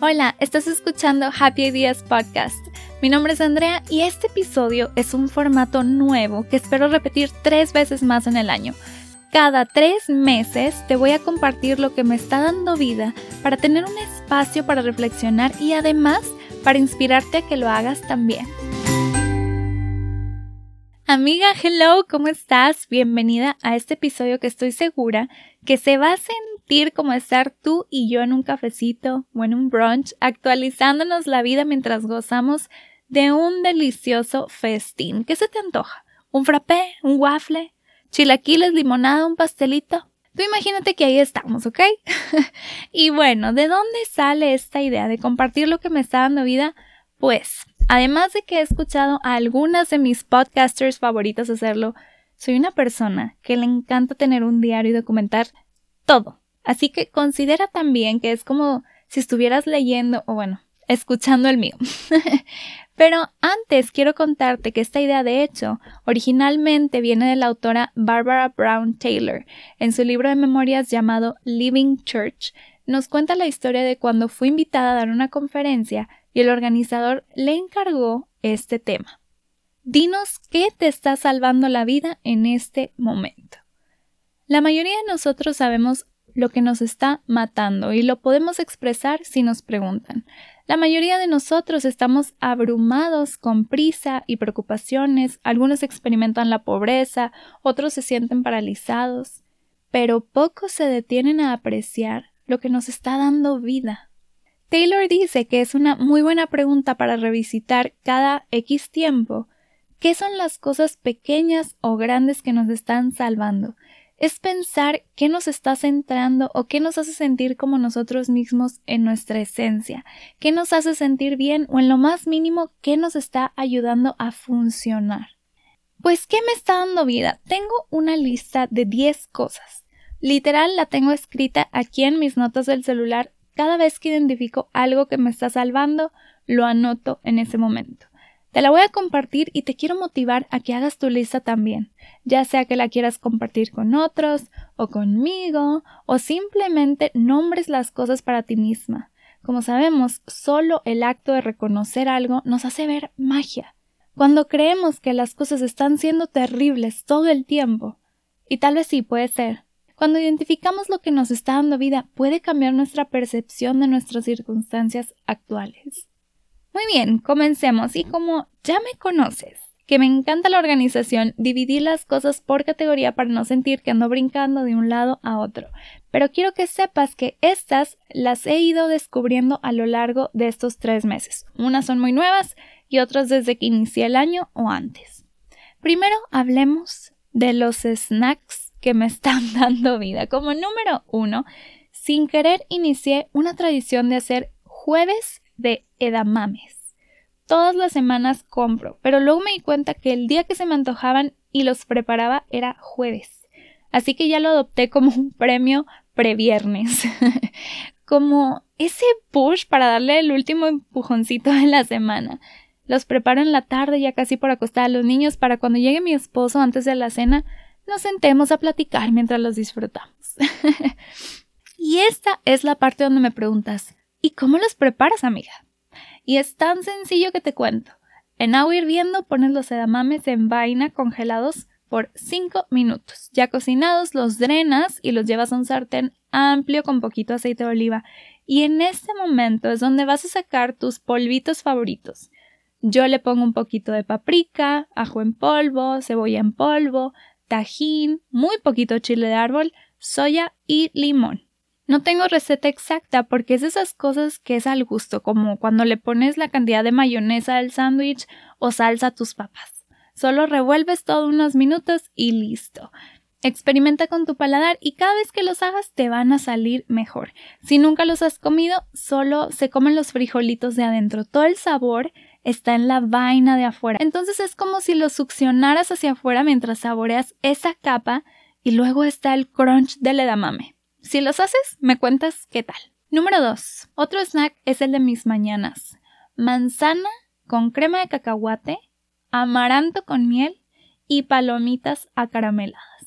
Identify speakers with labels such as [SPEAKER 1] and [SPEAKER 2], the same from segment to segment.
[SPEAKER 1] Hola, estás escuchando Happy Ideas Podcast. Mi nombre es Andrea y este episodio es un formato nuevo que espero repetir tres veces más en el año. Cada tres meses te voy a compartir lo que me está dando vida para tener un espacio para reflexionar y además para inspirarte a que lo hagas también. Amiga, hello, ¿cómo estás? Bienvenida a este episodio que estoy segura que se va a sentir como estar tú y yo en un cafecito o en un brunch, actualizándonos la vida mientras gozamos de un delicioso festín. ¿Qué se te antoja? ¿Un frappé? ¿Un waffle? ¿Chilaquiles, limonada, un pastelito? Tú imagínate que ahí estamos, ¿ok? y bueno, ¿de dónde sale esta idea de compartir lo que me está dando vida? Pues, además de que he escuchado a algunas de mis podcasters favoritos hacerlo, soy una persona que le encanta tener un diario y documentar todo. Así que considera también que es como si estuvieras leyendo o bueno, escuchando el mío. Pero antes quiero contarte que esta idea de hecho originalmente viene de la autora Barbara Brown Taylor. En su libro de memorias llamado Living Church nos cuenta la historia de cuando fue invitada a dar una conferencia y el organizador le encargó este tema. Dinos qué te está salvando la vida en este momento. La mayoría de nosotros sabemos lo que nos está matando y lo podemos expresar si nos preguntan. La mayoría de nosotros estamos abrumados con prisa y preocupaciones, algunos experimentan la pobreza, otros se sienten paralizados, pero pocos se detienen a apreciar lo que nos está dando vida. Taylor dice que es una muy buena pregunta para revisitar cada X tiempo ¿Qué son las cosas pequeñas o grandes que nos están salvando? Es pensar qué nos está centrando o qué nos hace sentir como nosotros mismos en nuestra esencia, qué nos hace sentir bien o en lo más mínimo qué nos está ayudando a funcionar. Pues, ¿qué me está dando vida? Tengo una lista de 10 cosas. Literal la tengo escrita aquí en mis notas del celular. Cada vez que identifico algo que me está salvando, lo anoto en ese momento. Te la voy a compartir y te quiero motivar a que hagas tu lista también, ya sea que la quieras compartir con otros o conmigo o simplemente nombres las cosas para ti misma. Como sabemos, solo el acto de reconocer algo nos hace ver magia. Cuando creemos que las cosas están siendo terribles todo el tiempo, y tal vez sí puede ser, cuando identificamos lo que nos está dando vida, puede cambiar nuestra percepción de nuestras circunstancias actuales. Muy bien, comencemos. Y como ya me conoces, que me encanta la organización, dividí las cosas por categoría para no sentir que ando brincando de un lado a otro. Pero quiero que sepas que estas las he ido descubriendo a lo largo de estos tres meses. Unas son muy nuevas y otras desde que inicié el año o antes. Primero hablemos de los snacks que me están dando vida. Como número uno, sin querer inicié una tradición de hacer jueves de edamames. Todas las semanas compro, pero luego me di cuenta que el día que se me antojaban y los preparaba era jueves. Así que ya lo adopté como un premio previernes. como ese push para darle el último empujoncito de la semana. Los preparo en la tarde ya casi por acostar a los niños para cuando llegue mi esposo antes de la cena nos sentemos a platicar mientras los disfrutamos. y esta es la parte donde me preguntas ¿Y cómo los preparas, amiga? Y es tan sencillo que te cuento. En agua hirviendo pones los edamames en vaina congelados por 5 minutos. Ya cocinados los drenas y los llevas a un sartén amplio con poquito aceite de oliva. Y en este momento es donde vas a sacar tus polvitos favoritos. Yo le pongo un poquito de paprika, ajo en polvo, cebolla en polvo, tajín, muy poquito chile de árbol, soya y limón. No tengo receta exacta porque es de esas cosas que es al gusto, como cuando le pones la cantidad de mayonesa al sándwich o salsa a tus papas. Solo revuelves todo unos minutos y listo. Experimenta con tu paladar y cada vez que los hagas te van a salir mejor. Si nunca los has comido, solo se comen los frijolitos de adentro. Todo el sabor está en la vaina de afuera. Entonces es como si los succionaras hacia afuera mientras saboreas esa capa y luego está el crunch del edamame. Si los haces, me cuentas qué tal. Número 2. Otro snack es el de mis mañanas. Manzana con crema de cacahuate, amaranto con miel y palomitas acarameladas.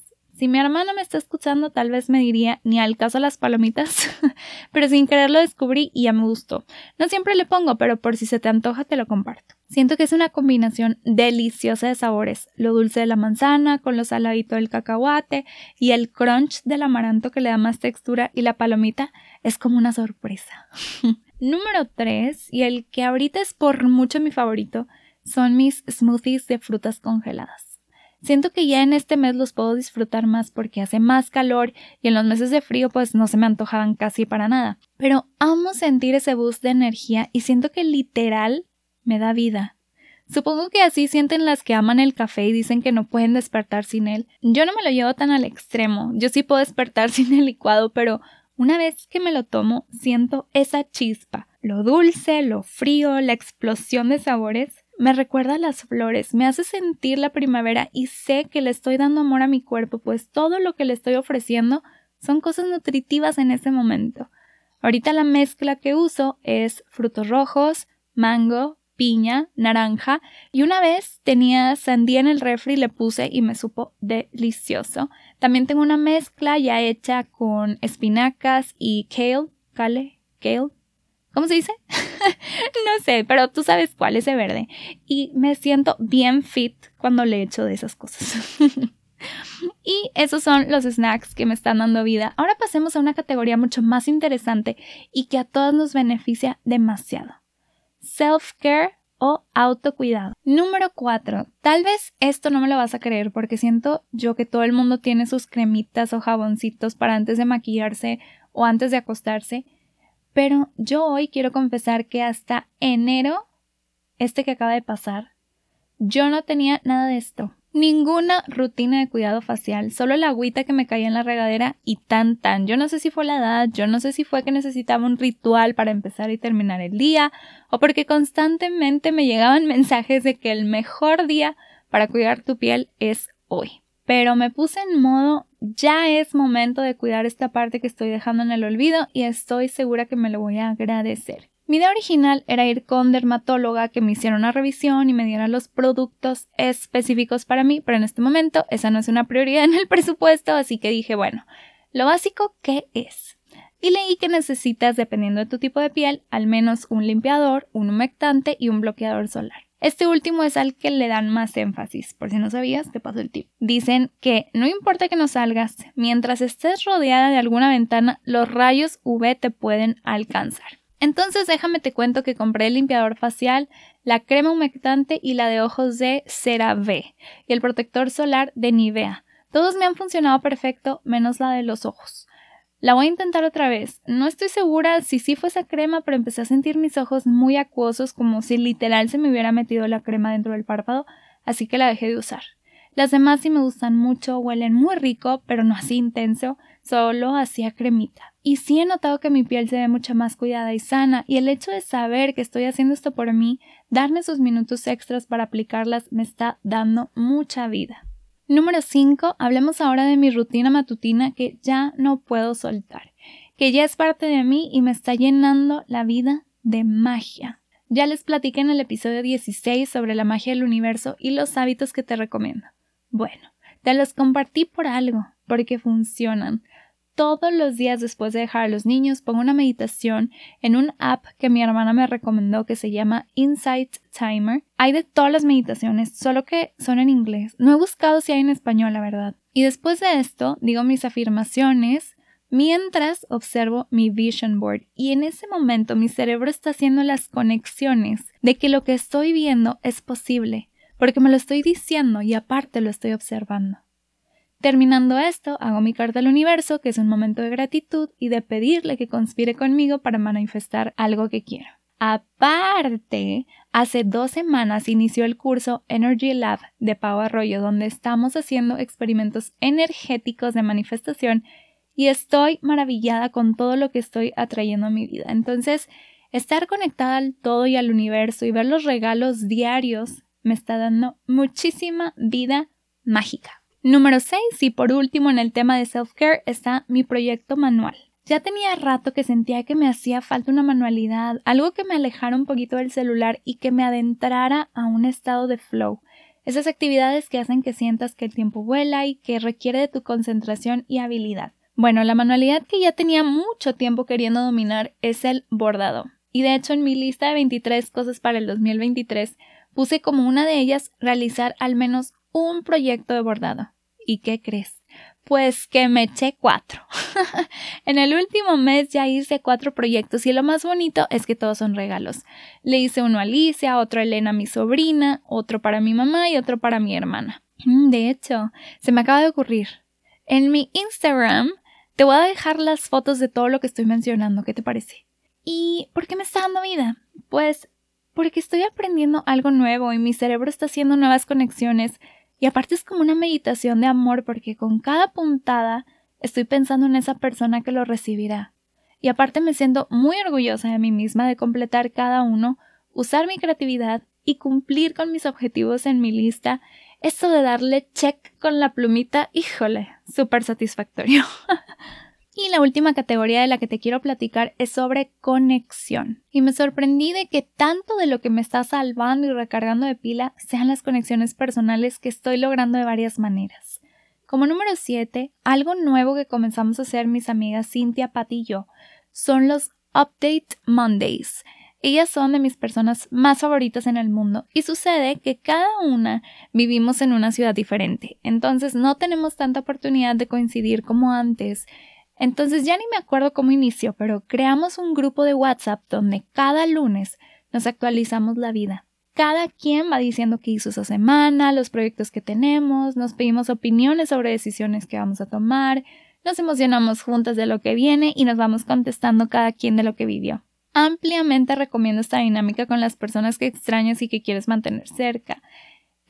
[SPEAKER 1] Si mi hermana me está escuchando, tal vez me diría ni al caso las palomitas, pero sin querer lo descubrí y ya me gustó. No siempre le pongo, pero por si se te antoja te lo comparto. Siento que es una combinación deliciosa de sabores, lo dulce de la manzana con lo saladito del cacahuate y el crunch del amaranto que le da más textura y la palomita es como una sorpresa. Número 3, y el que ahorita es por mucho mi favorito, son mis smoothies de frutas congeladas. Siento que ya en este mes los puedo disfrutar más porque hace más calor y en los meses de frío pues no se me antojaban casi para nada. Pero amo sentir ese boost de energía y siento que literal me da vida. Supongo que así sienten las que aman el café y dicen que no pueden despertar sin él. Yo no me lo llevo tan al extremo. Yo sí puedo despertar sin el licuado, pero una vez que me lo tomo siento esa chispa. Lo dulce, lo frío, la explosión de sabores me recuerda a las flores, me hace sentir la primavera y sé que le estoy dando amor a mi cuerpo, pues todo lo que le estoy ofreciendo son cosas nutritivas en ese momento. Ahorita la mezcla que uso es frutos rojos, mango, piña, naranja y una vez tenía sandía en el refri le puse y me supo delicioso. También tengo una mezcla ya hecha con espinacas y kale, kale, kale, ¿Cómo se dice? no sé, pero tú sabes cuál, ese verde. Y me siento bien fit cuando le echo de esas cosas. y esos son los snacks que me están dando vida. Ahora pasemos a una categoría mucho más interesante y que a todos nos beneficia demasiado. Self-care o autocuidado. Número 4. Tal vez esto no me lo vas a creer porque siento yo que todo el mundo tiene sus cremitas o jaboncitos para antes de maquillarse o antes de acostarse pero yo hoy quiero confesar que hasta enero, este que acaba de pasar, yo no tenía nada de esto. Ninguna rutina de cuidado facial, solo la agüita que me caía en la regadera y tan tan. Yo no sé si fue la edad, yo no sé si fue que necesitaba un ritual para empezar y terminar el día, o porque constantemente me llegaban mensajes de que el mejor día para cuidar tu piel es hoy. Pero me puse en modo ya es momento de cuidar esta parte que estoy dejando en el olvido y estoy segura que me lo voy a agradecer. Mi idea original era ir con dermatóloga que me hiciera una revisión y me diera los productos específicos para mí, pero en este momento esa no es una prioridad en el presupuesto, así que dije, bueno, lo básico, ¿qué es? Y leí que necesitas, dependiendo de tu tipo de piel, al menos un limpiador, un humectante y un bloqueador solar. Este último es al que le dan más énfasis, por si no sabías, te paso el tip. Dicen que no importa que no salgas, mientras estés rodeada de alguna ventana, los rayos UV te pueden alcanzar. Entonces déjame te cuento que compré el limpiador facial, la crema humectante y la de ojos de CeraVe y el protector solar de Nivea. Todos me han funcionado perfecto menos la de los ojos. La voy a intentar otra vez. No estoy segura si sí fue esa crema, pero empecé a sentir mis ojos muy acuosos, como si literal se me hubiera metido la crema dentro del párpado, así que la dejé de usar. Las demás sí me gustan mucho, huelen muy rico, pero no así intenso, solo hacía cremita. Y sí he notado que mi piel se ve mucho más cuidada y sana, y el hecho de saber que estoy haciendo esto por mí, darme esos minutos extras para aplicarlas, me está dando mucha vida. Número 5. Hablemos ahora de mi rutina matutina que ya no puedo soltar, que ya es parte de mí y me está llenando la vida de magia. Ya les platiqué en el episodio 16 sobre la magia del universo y los hábitos que te recomiendo. Bueno, te los compartí por algo, porque funcionan todos los días después de dejar a los niños pongo una meditación en un app que mi hermana me recomendó que se llama Insight Timer. Hay de todas las meditaciones, solo que son en inglés. No he buscado si hay en español, la verdad. Y después de esto, digo mis afirmaciones mientras observo mi vision board y en ese momento mi cerebro está haciendo las conexiones de que lo que estoy viendo es posible, porque me lo estoy diciendo y aparte lo estoy observando. Terminando esto, hago mi carta al universo, que es un momento de gratitud y de pedirle que conspire conmigo para manifestar algo que quiero. Aparte, hace dos semanas inició el curso Energy Lab de Pau Arroyo, donde estamos haciendo experimentos energéticos de manifestación y estoy maravillada con todo lo que estoy atrayendo a mi vida. Entonces, estar conectada al todo y al universo y ver los regalos diarios me está dando muchísima vida mágica. Número 6 y por último en el tema de self-care está mi proyecto manual. Ya tenía rato que sentía que me hacía falta una manualidad, algo que me alejara un poquito del celular y que me adentrara a un estado de flow. Esas actividades que hacen que sientas que el tiempo vuela y que requiere de tu concentración y habilidad. Bueno, la manualidad que ya tenía mucho tiempo queriendo dominar es el bordado. Y de hecho en mi lista de 23 cosas para el 2023 puse como una de ellas realizar al menos un proyecto de bordado. ¿Y qué crees? Pues que me eché cuatro. en el último mes ya hice cuatro proyectos y lo más bonito es que todos son regalos. Le hice uno a Alicia, otro a Elena, mi sobrina, otro para mi mamá y otro para mi hermana. Mm, de hecho, se me acaba de ocurrir. En mi Instagram te voy a dejar las fotos de todo lo que estoy mencionando. ¿Qué te parece? ¿Y por qué me está dando vida? Pues porque estoy aprendiendo algo nuevo y mi cerebro está haciendo nuevas conexiones y aparte es como una meditación de amor porque con cada puntada estoy pensando en esa persona que lo recibirá. Y aparte me siento muy orgullosa de mí misma de completar cada uno, usar mi creatividad y cumplir con mis objetivos en mi lista. Esto de darle check con la plumita, híjole, súper satisfactorio. Y la última categoría de la que te quiero platicar es sobre conexión. Y me sorprendí de que tanto de lo que me está salvando y recargando de pila sean las conexiones personales que estoy logrando de varias maneras. Como número 7, algo nuevo que comenzamos a hacer mis amigas Cintia, Pat y yo son los Update Mondays. Ellas son de mis personas más favoritas en el mundo y sucede que cada una vivimos en una ciudad diferente, entonces no tenemos tanta oportunidad de coincidir como antes entonces ya ni me acuerdo cómo inició, pero creamos un grupo de WhatsApp donde cada lunes nos actualizamos la vida. Cada quien va diciendo qué hizo esa semana, los proyectos que tenemos, nos pedimos opiniones sobre decisiones que vamos a tomar, nos emocionamos juntas de lo que viene y nos vamos contestando cada quien de lo que vivió. Ampliamente recomiendo esta dinámica con las personas que extrañas y que quieres mantener cerca.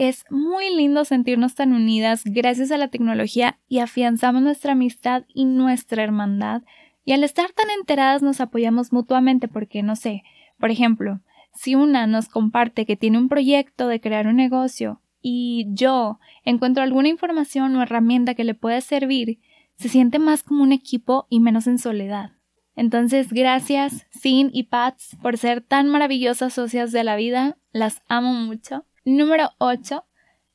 [SPEAKER 1] Es muy lindo sentirnos tan unidas gracias a la tecnología y afianzamos nuestra amistad y nuestra hermandad. Y al estar tan enteradas nos apoyamos mutuamente porque, no sé, por ejemplo, si una nos comparte que tiene un proyecto de crear un negocio y yo encuentro alguna información o herramienta que le pueda servir, se siente más como un equipo y menos en soledad. Entonces, gracias, Sin y Pats, por ser tan maravillosas socias de la vida. Las amo mucho. Número 8.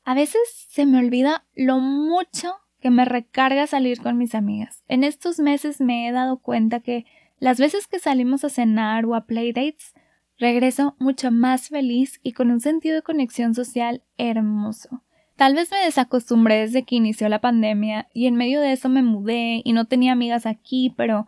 [SPEAKER 1] A veces se me olvida lo mucho que me recarga salir con mis amigas. En estos meses me he dado cuenta que las veces que salimos a cenar o a playdates, regreso mucho más feliz y con un sentido de conexión social hermoso. Tal vez me desacostumbré desde que inició la pandemia y en medio de eso me mudé y no tenía amigas aquí, pero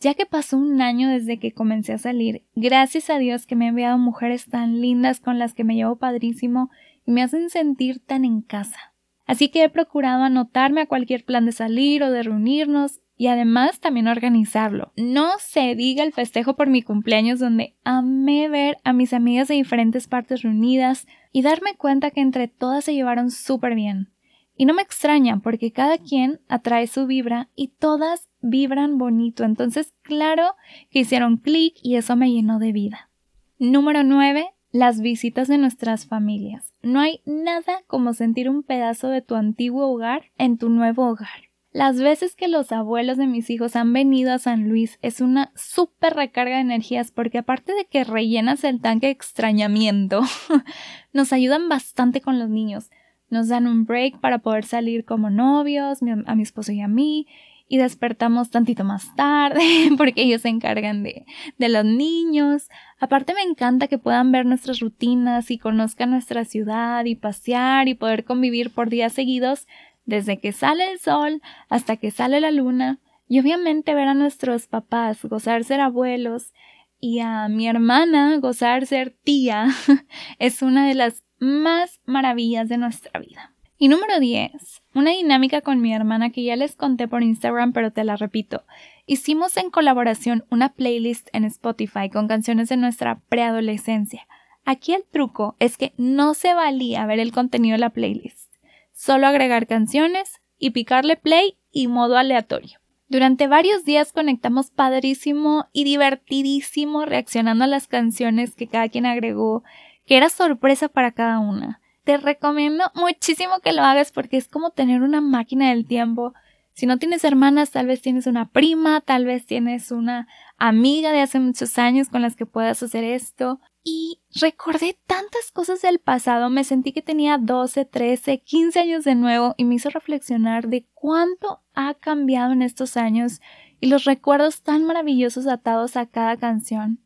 [SPEAKER 1] ya que pasó un año desde que comencé a salir, gracias a Dios que me ha enviado mujeres tan lindas con las que me llevo padrísimo y me hacen sentir tan en casa. Así que he procurado anotarme a cualquier plan de salir o de reunirnos y además también organizarlo. No se diga el festejo por mi cumpleaños donde amé ver a mis amigas de diferentes partes reunidas y darme cuenta que entre todas se llevaron súper bien. Y no me extraña porque cada quien atrae su vibra y todas vibran bonito. Entonces, claro que hicieron clic y eso me llenó de vida. Número 9. Las visitas de nuestras familias. No hay nada como sentir un pedazo de tu antiguo hogar en tu nuevo hogar. Las veces que los abuelos de mis hijos han venido a San Luis es una súper recarga de energías porque aparte de que rellenas el tanque de extrañamiento, nos ayudan bastante con los niños nos dan un break para poder salir como novios, a mi esposo y a mí, y despertamos tantito más tarde porque ellos se encargan de, de los niños. Aparte me encanta que puedan ver nuestras rutinas y conozcan nuestra ciudad y pasear y poder convivir por días seguidos desde que sale el sol hasta que sale la luna y obviamente ver a nuestros papás gozar ser abuelos y a mi hermana gozar ser tía es una de las más maravillas de nuestra vida. Y número 10. Una dinámica con mi hermana que ya les conté por Instagram, pero te la repito. Hicimos en colaboración una playlist en Spotify con canciones de nuestra preadolescencia. Aquí el truco es que no se valía ver el contenido de la playlist, solo agregar canciones y picarle play y modo aleatorio. Durante varios días conectamos padrísimo y divertidísimo reaccionando a las canciones que cada quien agregó que era sorpresa para cada una. Te recomiendo muchísimo que lo hagas porque es como tener una máquina del tiempo. Si no tienes hermanas, tal vez tienes una prima, tal vez tienes una amiga de hace muchos años con las que puedas hacer esto. y recordé tantas cosas del pasado, me sentí que tenía 12, 13, 15 años de nuevo y me hizo reflexionar de cuánto ha cambiado en estos años y los recuerdos tan maravillosos atados a cada canción.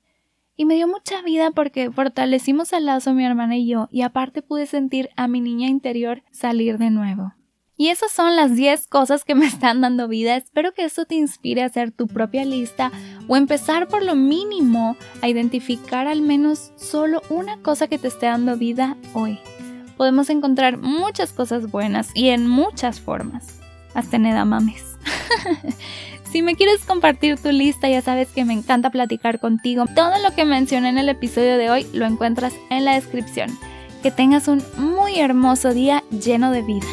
[SPEAKER 1] Y me dio mucha vida porque fortalecimos el lazo mi hermana y yo y aparte pude sentir a mi niña interior salir de nuevo. Y esas son las 10 cosas que me están dando vida. Espero que esto te inspire a hacer tu propia lista o empezar por lo mínimo a identificar al menos solo una cosa que te esté dando vida hoy. Podemos encontrar muchas cosas buenas y en muchas formas. Hasta en mames. si me quieres compartir tu lista, ya sabes que me encanta platicar contigo. Todo lo que mencioné en el episodio de hoy lo encuentras en la descripción. Que tengas un muy hermoso día lleno de vida.